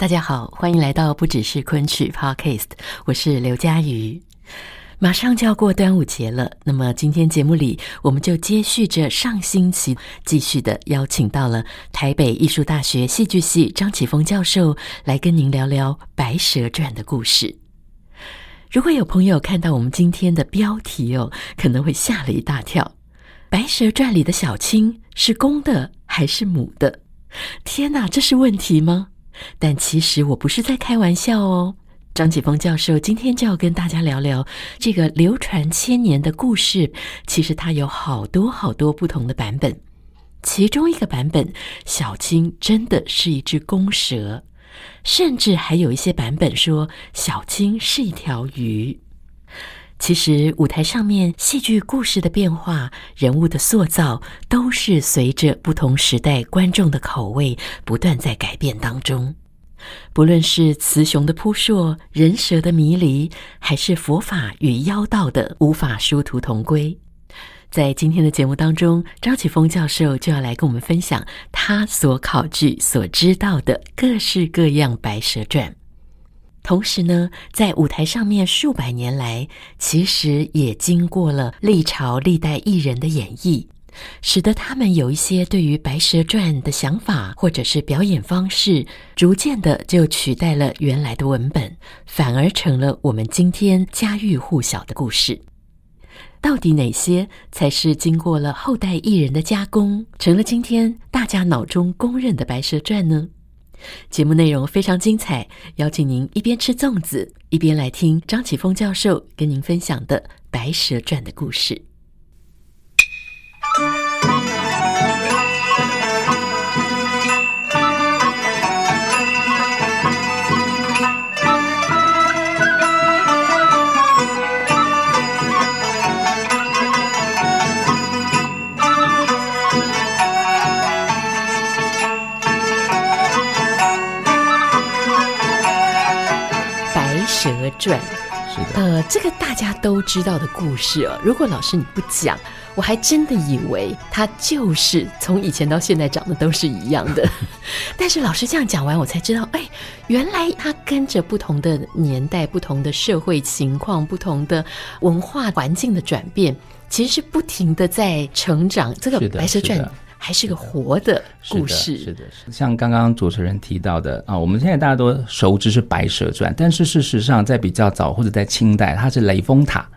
大家好，欢迎来到不只是昆曲 Podcast，我是刘佳瑜。马上就要过端午节了，那么今天节目里，我们就接续着上星期，继续的邀请到了台北艺术大学戏剧系张启峰教授来跟您聊聊《白蛇传》的故事。如果有朋友看到我们今天的标题哦，可能会吓了一大跳，《白蛇传》里的小青是公的还是母的？天哪，这是问题吗？但其实我不是在开玩笑哦，张启峰教授今天就要跟大家聊聊这个流传千年的故事。其实它有好多好多不同的版本，其中一个版本，小青真的是一只公蛇，甚至还有一些版本说小青是一条鱼。其实舞台上面戏剧故事的变化、人物的塑造，都是随着不同时代观众的口味不断在改变当中。不论是雌雄的扑朔、人蛇的迷离，还是佛法与妖道的无法殊途同归，在今天的节目当中，张启峰教授就要来跟我们分享他所考据、所知道的各式各样《白蛇传》。同时呢，在舞台上面数百年来，其实也经过了历朝历代艺人的演绎，使得他们有一些对于《白蛇传》的想法，或者是表演方式，逐渐的就取代了原来的文本，反而成了我们今天家喻户晓的故事。到底哪些才是经过了后代艺人的加工，成了今天大家脑中公认的《白蛇传》呢？节目内容非常精彩，邀请您一边吃粽子，一边来听张启峰教授跟您分享的《白蛇传》的故事。传，是的，呃，这个大家都知道的故事哦。如果老师你不讲，我还真的以为他就是从以前到现在长得都是一样的。但是老师这样讲完，我才知道，哎，原来他跟着不同的年代、不同的社会情况、不同的文化环境的转变，其实是不停的在成长。这个《白蛇传》。还是个活的故事，是的，是的，像刚刚主持人提到的啊，我们现在大家都熟知是《白蛇传》，但是事实上在比较早或者在清代，它是雷峰塔，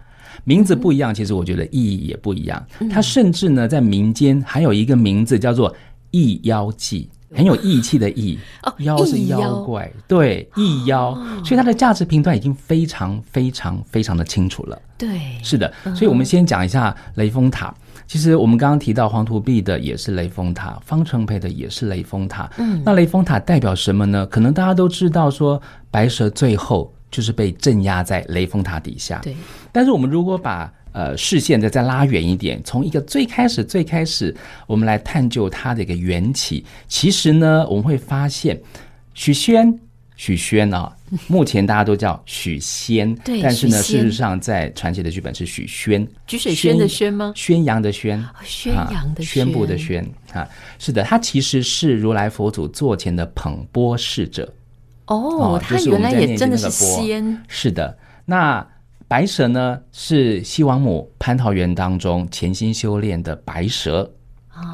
名字不一样，其实我觉得意义也不一样。它甚至呢，在民间还有一个名字叫做“异妖记”，很有义气的义，妖是妖怪，对，义妖，所以它的价值评断已经非常非常非常的清楚了。对，是的，所以我们先讲一下雷峰塔。其实我们刚刚提到黄土壁的也是雷峰塔，方程培的也是雷峰塔。嗯，那雷峰塔代表什么呢？可能大家都知道，说白蛇最后就是被镇压在雷峰塔底下。对。但是我们如果把呃视线再再拉远一点，从一个最开始最开始，我们来探究它的一个缘起。其实呢，我们会发现许仙。许宣啊，目前大家都叫许仙，对，但是呢，事实上在传奇的剧本是许宣，举水宣的宣吗？宣扬的宣，哦、宣扬的宣，宣布的宣啊，是的，他其实是如来佛祖座前的捧钵侍者。哦，他原来也真的是仙。是的，那白蛇呢，是西王母蟠桃园当中潜心修炼的白蛇。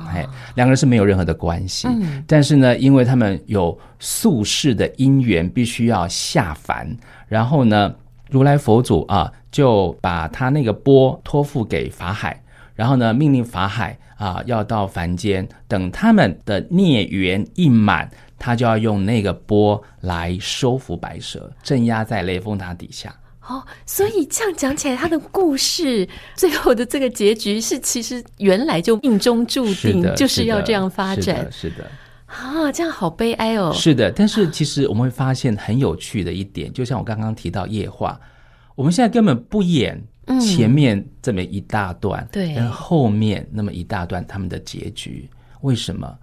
哎，两个人是没有任何的关系，嗯，但是呢，因为他们有宿世的因缘，必须要下凡，然后呢，如来佛祖啊，就把他那个钵托付给法海，然后呢，命令法海啊，要到凡间，等他们的孽缘一满，他就要用那个钵来收服白蛇，镇压在雷峰塔底下。哦，所以这样讲起来，他的故事最后的这个结局是，其实原来就命中注定就是要这样发展。是的，是的啊，这样好悲哀哦。是的，但是其实我们会发现很有趣的一点，就像我刚刚提到夜话，我们现在根本不演前面这么一大段，对，跟后面那么一大段他们的结局，为什么？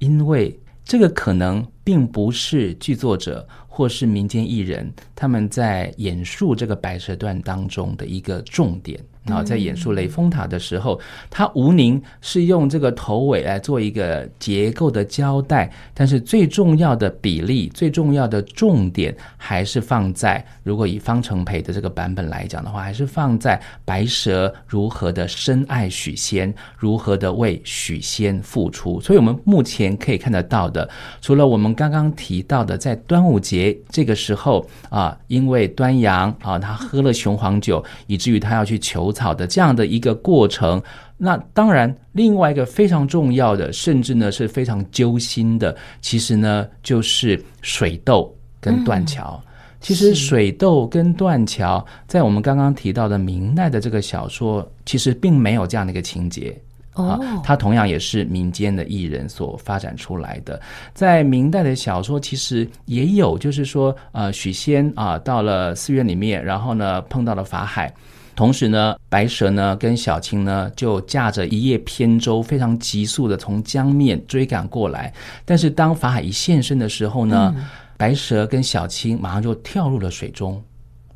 因为这个可能并不是剧作者。或是民间艺人，他们在演述这个《白蛇传》当中的一个重点。然后在演述雷峰塔的时候，他吴宁是用这个头尾来做一个结构的交代，但是最重要的比例、最重要的重点还是放在，如果以方承培的这个版本来讲的话，还是放在白蛇如何的深爱许仙，如何的为许仙付出。所以，我们目前可以看得到的，除了我们刚刚提到的，在端午节这个时候啊，因为端阳啊，他喝了雄黄酒，以至于他要去求。草的这样的一个过程，那当然，另外一个非常重要的，甚至呢是非常揪心的，其实呢就是水痘跟断桥。嗯、其实水痘跟断桥，在我们刚刚提到的明代的这个小说，其实并没有这样的一个情节。哦，它同样也是民间的艺人所发展出来的。在明代的小说，其实也有，就是说，呃，许仙啊，到了寺院里面，然后呢碰到了法海。同时呢，白蛇呢跟小青呢就驾着一叶扁舟，非常急速的从江面追赶过来。但是当法海一现身的时候呢，嗯、白蛇跟小青马上就跳入了水中，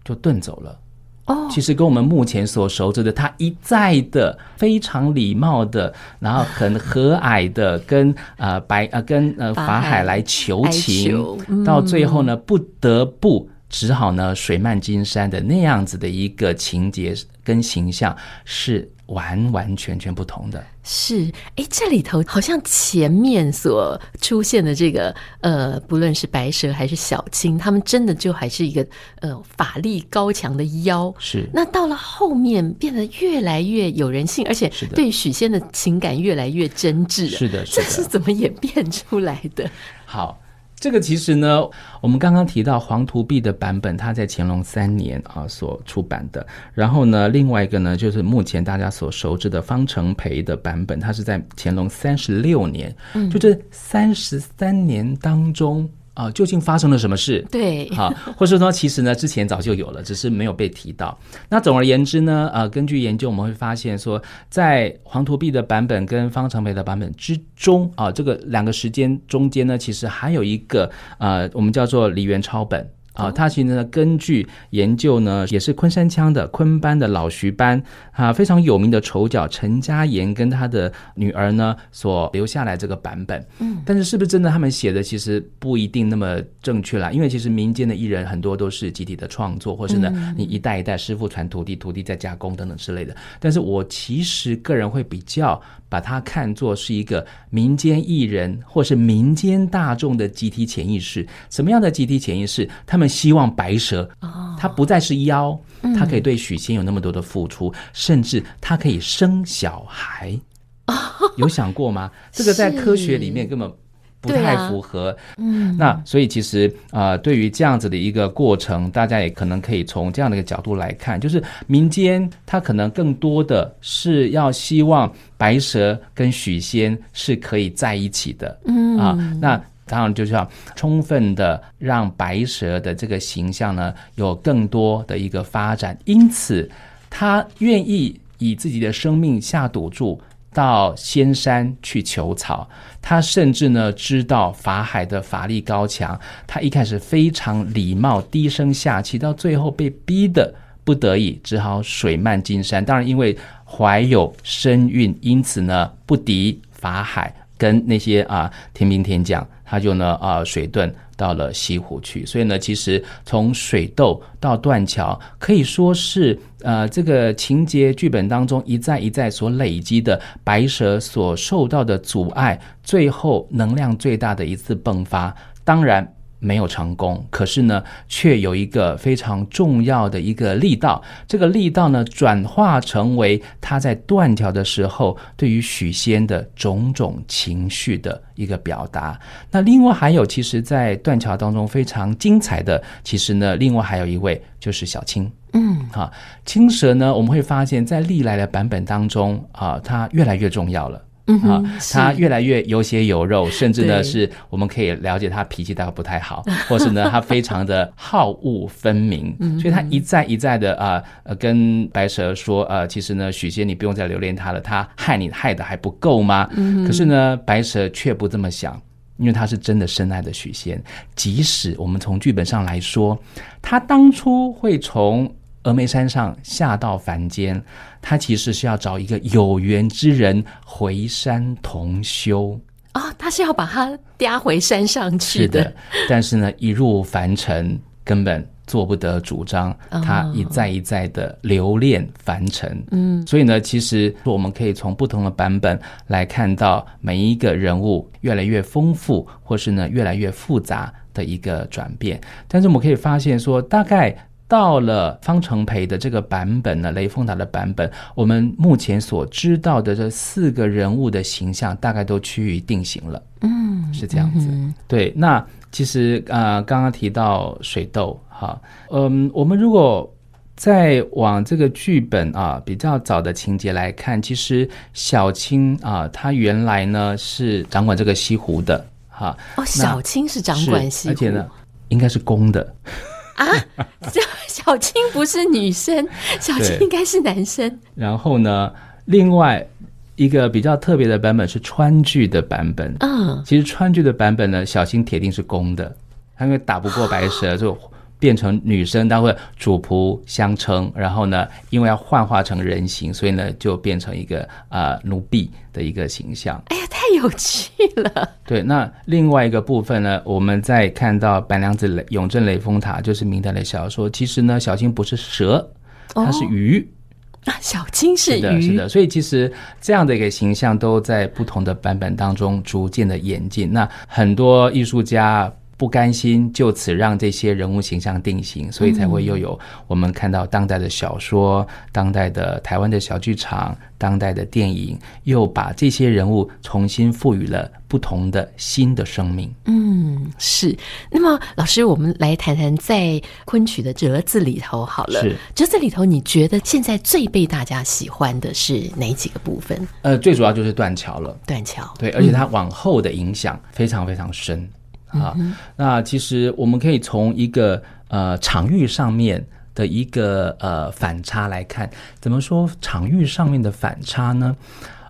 就遁走了。哦，其实跟我们目前所熟知的他一再的非常礼貌的，然后很和蔼的跟呃白呃跟呃法海来求情，求嗯、到最后呢不得不。只好呢，水漫金山的那样子的一个情节跟形象是完完全全不同的。是，哎，这里头好像前面所出现的这个呃，不论是白蛇还是小青，他们真的就还是一个呃法力高强的妖。是。那到了后面变得越来越有人性，而且对许仙的情感越来越真挚。是的，是的。这是怎么演变出来的？好。这个其实呢，我们刚刚提到黄图壁的版本，它在乾隆三年啊所出版的。然后呢，另外一个呢，就是目前大家所熟知的方承培的版本，它是在乾隆三十六年。嗯，就这三十三年当中。啊，究竟发生了什么事？对，好，或是说，其实呢，之前早就有了，只是没有被提到。那总而言之呢，呃，根据研究，我们会发现说，在黄图币的版本跟方长培的版本之中，啊，这个两个时间中间呢，其实还有一个，呃，我们叫做梨园抄本。啊，他其实呢，根据研究呢，也是昆山腔的昆班的老徐班啊，非常有名的丑角陈家言跟他的女儿呢所留下来这个版本。嗯，但是是不是真的他们写的其实不一定那么正确啦，因为其实民间的艺人很多都是集体的创作，或是呢你一代一代师傅传徒弟，徒弟再加工等等之类的。但是我其实个人会比较把它看作是一个民间艺人或是民间大众的集体潜意识。什么样的集体潜意识？他们。希望白蛇，它不再是妖，它可以对许仙有那么多的付出，甚至它可以生小孩，有想过吗？这个在科学里面根本不太符合。嗯，那所以其实啊，呃，对于这样子的一个过程，大家也可能可以从这样的一个角度来看，就是民间他可能更多的是要希望白蛇跟许仙是可以在一起的。嗯啊，那。当然就是要充分的让白蛇的这个形象呢有更多的一个发展，因此他愿意以自己的生命下赌注到仙山去求草。他甚至呢知道法海的法力高强，他一开始非常礼貌低声下气，到最后被逼的不得已只好水漫金山。当然因为怀有身孕，因此呢不敌法海跟那些啊天兵天将。他就呢啊水遁到了西湖去，所以呢，其实从水斗到断桥，可以说是呃这个情节剧本当中一再一再所累积的白蛇所受到的阻碍，最后能量最大的一次迸发。当然。没有成功，可是呢，却有一个非常重要的一个力道。这个力道呢，转化成为他在断桥的时候对于许仙的种种情绪的一个表达。那另外还有，其实，在断桥当中非常精彩的，其实呢，另外还有一位就是小青。嗯，好，青蛇呢，我们会发现，在历来的版本当中啊，它越来越重要了。嗯啊，他越来越有血有肉，甚至呢，是我们可以了解他脾气大概不太好，或是呢，他非常的好恶分明，所以他一再一再的啊呃跟白蛇说，呃，其实呢，许仙你不用再留恋他了，他害你害的还不够吗？可是呢，白蛇却不这么想，因为他是真的深爱的许仙，即使我们从剧本上来说，他当初会从。峨眉山上下到凡间，他其实是要找一个有缘之人回山同修哦，他是要把他嗲回山上去的。是的，但是呢，一入凡尘，根本做不得主张。他一再一再的留恋凡尘，嗯，所以呢，其实我们可以从不同的版本来看到每一个人物越来越丰富，或是呢越来越复杂的一个转变。但是我们可以发现说，大概。到了方成培的这个版本呢，雷峰塔的版本，我们目前所知道的这四个人物的形象，大概都趋于定型了。嗯，是这样子。嗯、对，那其实啊、呃，刚刚提到水痘，哈，嗯，我们如果再往这个剧本啊比较早的情节来看，其实小青啊，她原来呢是掌管这个西湖的，哈。哦，小青是掌管西湖，而且呢，应该是公的。啊，小小青不是女生，小青应该是男生。然后呢，另外一个比较特别的版本是川剧的版本。嗯，其实川剧的版本呢，小青铁定是公的，他因为打不过白蛇就。变成女生，当会主仆相称，然后呢，因为要幻化成人形，所以呢，就变成一个啊、呃、奴婢的一个形象。哎有趣了！对，那另外一个部分呢，我们在看到白娘子雷永镇雷峰塔，就是明代的小说。其实呢，小青不是蛇，它是鱼。啊、哦，小青是鱼，是的，是的。所以其实这样的一个形象都在不同的版本当中逐渐的演进。那很多艺术家。不甘心就此让这些人物形象定型，所以才会又有我们看到当代的小说、当代的台湾的小剧场、当代的电影，又把这些人物重新赋予了不同的新的生命。嗯，是。那么，老师，我们来谈谈在昆曲的折子里头好了。是。折子里头，你觉得现在最被大家喜欢的是哪几个部分？呃，最主要就是断桥了。断桥。对，而且它往后的影响非常非常深。啊，那其实我们可以从一个呃场域上面的一个呃反差来看，怎么说场域上面的反差呢？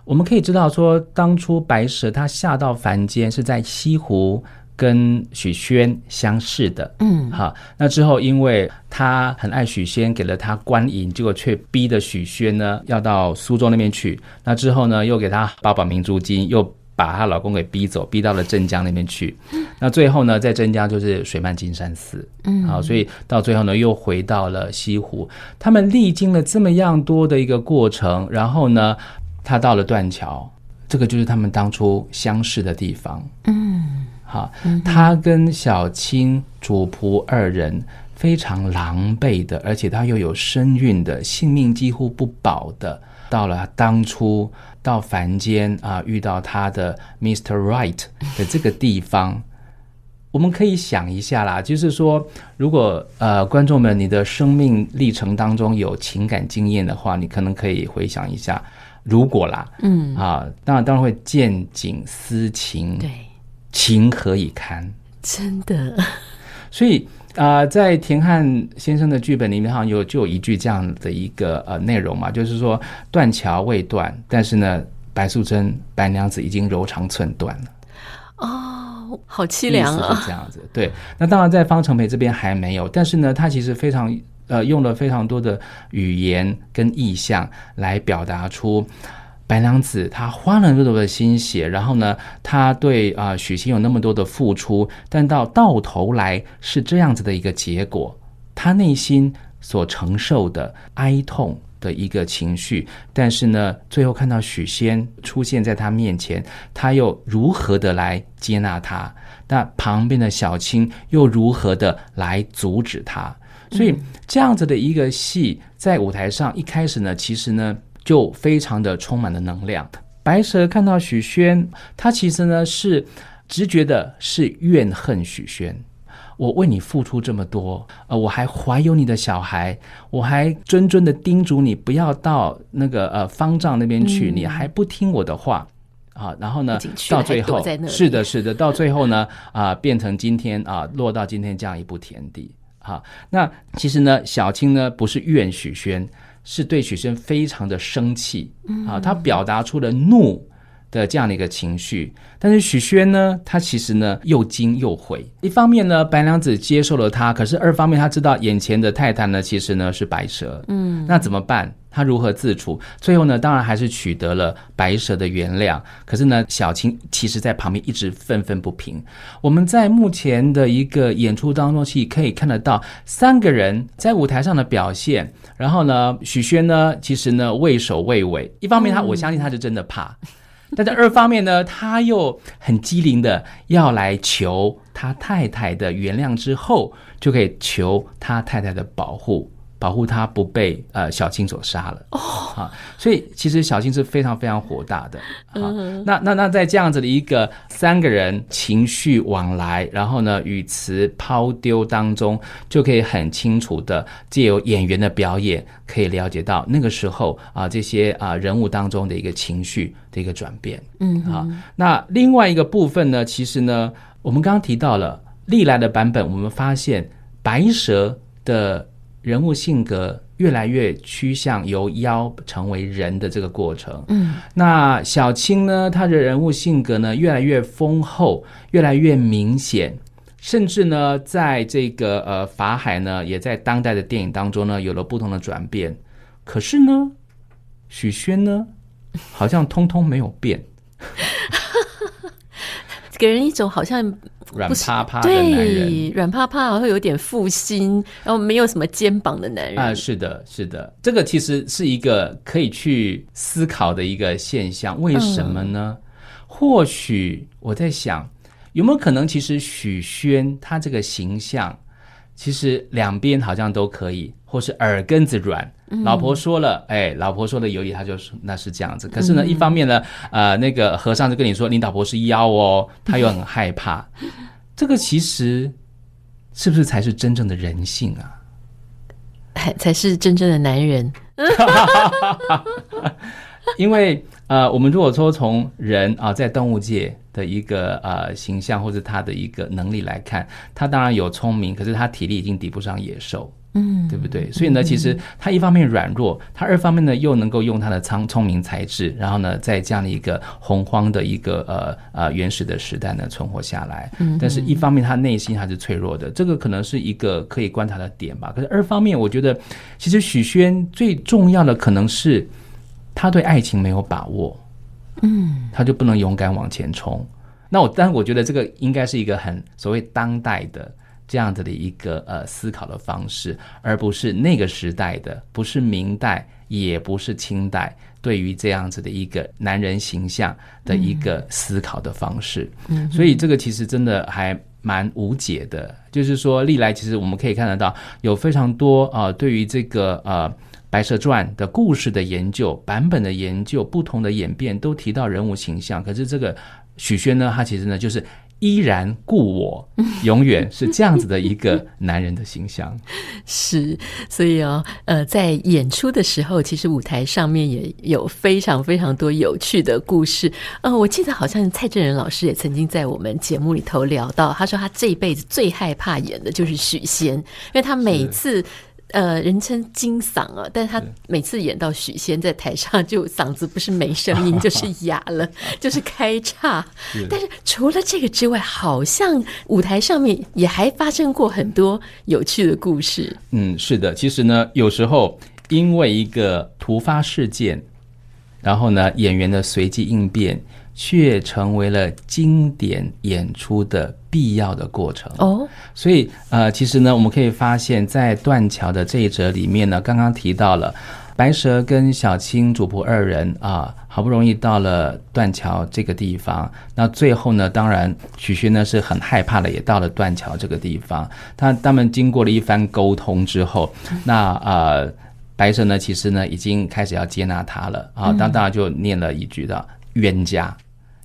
我们可以知道说，当初白蛇她下到凡间是在西湖跟许仙相识的，嗯，好，那之后因为她很爱许仙，给了他官银，结果却逼得许仙呢要到苏州那边去，那之后呢又给他八宝明珠金，又把她老公给逼走，逼到了镇江那边去。那最后呢，在镇江就是水漫金山寺，嗯，好，所以到最后呢，又回到了西湖。他们历经了这么样多的一个过程，然后呢，他到了断桥，这个就是他们当初相识的地方。嗯，好，他跟小青主仆二人非常狼狈的，而且他又有身孕的，性命几乎不保的，到了当初。到凡间啊，遇到他的 Mr. Right 的这个地方，我们可以想一下啦，就是说，如果呃观众们你的生命历程当中有情感经验的话，你可能可以回想一下，如果啦，嗯啊，当然当然会见景思情，对，情何以堪？真的，所以。啊、呃，在田汉先生的剧本里面，好像有就有一句这样的一个呃内容嘛，就是说断桥未断，但是呢，白素贞白娘子已经柔肠寸断了。哦，好凄凉啊！这样子，对。那当然，在方成培这边还没有，但是呢，他其实非常呃用了非常多的语言跟意象来表达出。白娘子她花了那么多的心血，然后呢，她对啊许仙有那么多的付出，但到到头来是这样子的一个结果，她内心所承受的哀痛的一个情绪，但是呢，最后看到许仙出现在她面前，她又如何的来接纳他？那旁边的小青又如何的来阻止他？所以这样子的一个戏在舞台上一开始呢，其实呢。就非常的充满了能量。白蛇看到许宣，他其实呢是直觉的是怨恨许宣，我为你付出这么多，呃，我还怀有你的小孩，我还谆谆的叮嘱你不要到那个呃方丈那边去，嗯、你还不听我的话啊，然后呢，到最后是的，是的，到最后呢，啊、呃，变成今天啊、呃，落到今天这样一步田地。好，那其实呢，小青呢不是怨许宣，是对许生非常的生气啊，他表达出了怒的这样的一个情绪。但是许宣呢，他其实呢又惊又悔。一方面呢，白娘子接受了他，可是二方面他知道眼前的太太呢，其实呢是白蛇。嗯，那怎么办？他如何自处？最后呢，当然还是取得了白蛇的原谅。可是呢，小青其实在旁边一直愤愤不平。我们在目前的一个演出当中，其实可以看得到三个人在舞台上的表现。然后呢，许宣呢，其实呢畏首畏尾。一方面，他我相信他是真的怕；嗯、但在二方面呢，他又很机灵的要来求他太太的原谅，之后就可以求他太太的保护。保护他不被呃小青所杀了哦，好，所以其实小青是非常非常火大的。啊，那那那在这样子的一个三个人情绪往来，然后呢语词抛丢当中，就可以很清楚的借由演员的表演，可以了解到那个时候啊这些啊人物当中的一个情绪的一个转变。嗯，啊，那另外一个部分呢，其实呢我们刚刚提到了历来的版本，我们发现白蛇的。人物性格越来越趋向由妖成为人的这个过程。嗯，那小青呢，她的人物性格呢，越来越丰厚，越来越明显，甚至呢，在这个呃法海呢，也在当代的电影当中呢，有了不同的转变。可是呢，许宣呢，好像通通没有变，给人一种好像。软趴趴的男人，软趴趴，然后有点负心，然后没有什么肩膀的男人啊，是的，是的，这个其实是一个可以去思考的一个现象。为什么呢？嗯、或许我在想，有没有可能，其实许宣他这个形象，其实两边好像都可以，或是耳根子软。老婆说了，哎，老婆说的有理，他就说那是这样子。可是呢，一方面呢，呃，那个和尚就跟你说，你老婆是妖哦，他又很害怕。这个其实是不是才是真正的人性啊？才是真正的男人。因为呃，我们如果说从人啊，在动物界的一个呃形象或者他的一个能力来看，他当然有聪明，可是他体力已经抵不上野兽。嗯，对不对？所以呢，其实他一方面软弱，他二方面呢又能够用他的聪聪明才智，然后呢，在这样的一个洪荒的一个呃呃原始的时代呢存活下来。嗯，但是一方面他内心还是脆弱的，这个可能是一个可以观察的点吧。可是二方面，我觉得其实许宣最重要的可能是他对爱情没有把握，嗯，他就不能勇敢往前冲。那我但是我觉得这个应该是一个很所谓当代的。这样子的一个呃思考的方式，而不是那个时代的，不是明代，也不是清代，对于这样子的一个男人形象的一个思考的方式。嗯，所以这个其实真的还蛮无解的。就是说，历来其实我们可以看得到，有非常多啊、呃，对于这个呃《白蛇传》的故事的研究、版本的研究、不同的演变，都提到人物形象。可是这个许宣呢，他其实呢就是。依然故我，永远是这样子的一个男人的形象。是，所以哦，呃，在演出的时候，其实舞台上面也有非常非常多有趣的故事。呃，我记得好像蔡振仁老师也曾经在我们节目里头聊到，他说他这一辈子最害怕演的就是许仙，因为他每次。呃，人称金嗓啊，但是他每次演到许仙在台上，就嗓子不是没声音，就是哑了，就是开叉。但是除了这个之外，好像舞台上面也还发生过很多有趣的故事。嗯，是的，其实呢，有时候因为一个突发事件，然后呢，演员的随机应变。却成为了经典演出的必要的过程哦，所以呃，其实呢，我们可以发现，在断桥的这一折里面呢，刚刚提到了白蛇跟小青主仆二人啊，好不容易到了断桥这个地方，那最后呢，当然许宣呢是很害怕的，也到了断桥这个地方。他他们经过了一番沟通之后，那呃，白蛇呢，其实呢已经开始要接纳他了啊，当当然就念了一句的冤家。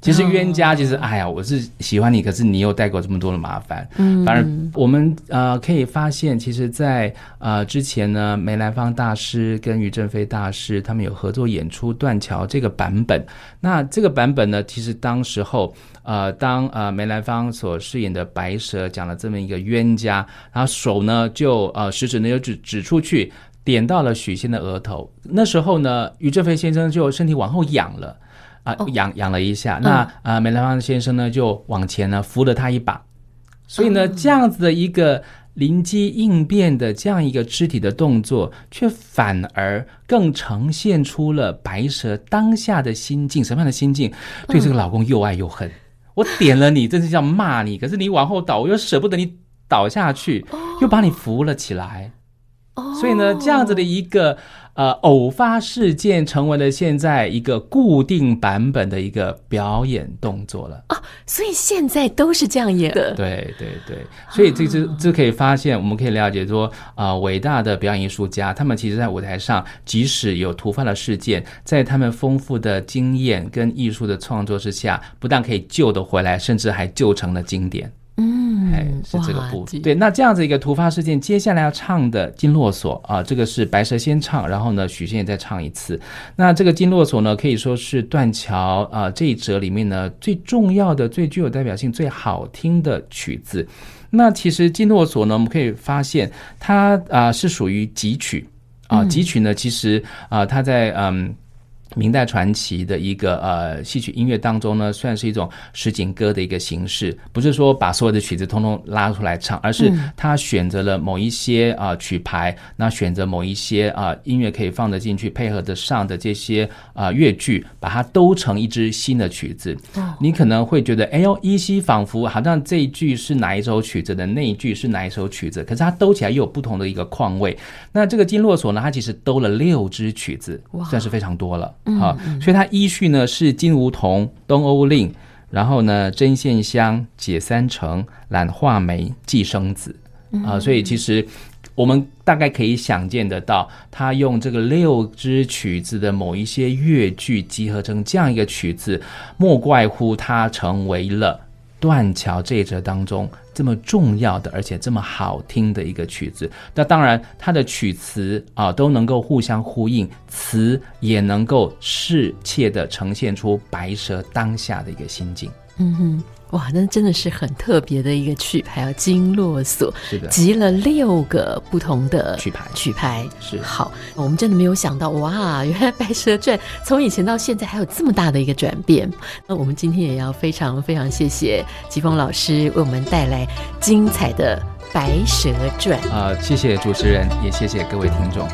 其实冤家其实，哎呀，我是喜欢你，可是你又带给我这么多的麻烦。嗯，反而我们呃可以发现，其实在，在呃之前呢，梅兰芳大师跟于正飞大师他们有合作演出《断桥》这个版本。那这个版本呢，其实当时候呃，当呃梅兰芳所饰演的白蛇讲了这么一个冤家，然后手呢就呃食指呢就指指出去，点到了许仙的额头。那时候呢，于正飞先生就身体往后仰了。啊，仰仰了一下，那啊、呃，梅兰芳先生呢就往前呢扶了他一把，所以呢，这样子的一个灵机应变的这样一个肢体的动作，却反而更呈现出了白蛇当下的心境，什么样的心境？对这个老公又爱又恨。我点了你，真是要骂你，可是你往后倒，我又舍不得你倒下去，又把你扶了起来。所以呢，这样子的一个。呃，偶发事件成为了现在一个固定版本的一个表演动作了哦，所以现在都是这样演的。对对对，所以这这这可以发现，我们可以了解说，啊、呃，伟大的表演艺术家，他们其实在舞台上，即使有突发的事件，在他们丰富的经验跟艺术的创作之下，不但可以救得回来，甚至还救成了经典。嗯，哎，是这个部分。对，那这样子一个突发事件，接下来要唱的《金络索》啊，这个是白蛇先唱，然后呢，许仙也再唱一次。那这个《金络索》呢，可以说是断桥啊这一折里面呢最重要的、最具有代表性、最好听的曲子。那其实《金络索》呢，我们可以发现它啊是属于集曲啊，集曲呢，其实啊它在嗯。明代传奇的一个呃戏曲音乐当中呢，算是一种实景歌的一个形式，不是说把所有的曲子通通拉出来唱，而是他选择了某一些啊、呃、曲牌，那选择某一些啊、呃、音乐可以放得进去、配合得上的这些啊、呃、乐句，把它兜成一支新的曲子。你可能会觉得，哎呦，依稀仿佛好像这一句是哪一首曲子的，那一句是哪一首曲子，可是它兜起来又有不同的一个况味。那这个金络锁呢，它其实兜了六支曲子，算是非常多了。好，所以它依序呢是金梧桐、东欧令，然后呢针线香、解三成、懒画眉、寄生子。啊，所以其实我们大概可以想见得到，他用这个六支曲子的某一些乐句集合成这样一个曲子，莫怪乎它成为了断桥这一折当中这么重要的，而且这么好听的一个曲子。那当然，它的曲词啊都能够互相呼应，词也能够适切的呈现出白蛇当下的一个心境。嗯哼。哇，那真的是很特别的一个曲牌啊！金络所是的，集了六个不同的曲牌，曲牌是好。我们真的没有想到，哇，原来《白蛇传》从以前到现在还有这么大的一个转变。那我们今天也要非常非常谢谢吉峰老师为我们带来精彩的《白蛇传》啊、呃！谢谢主持人，也谢谢各位听众。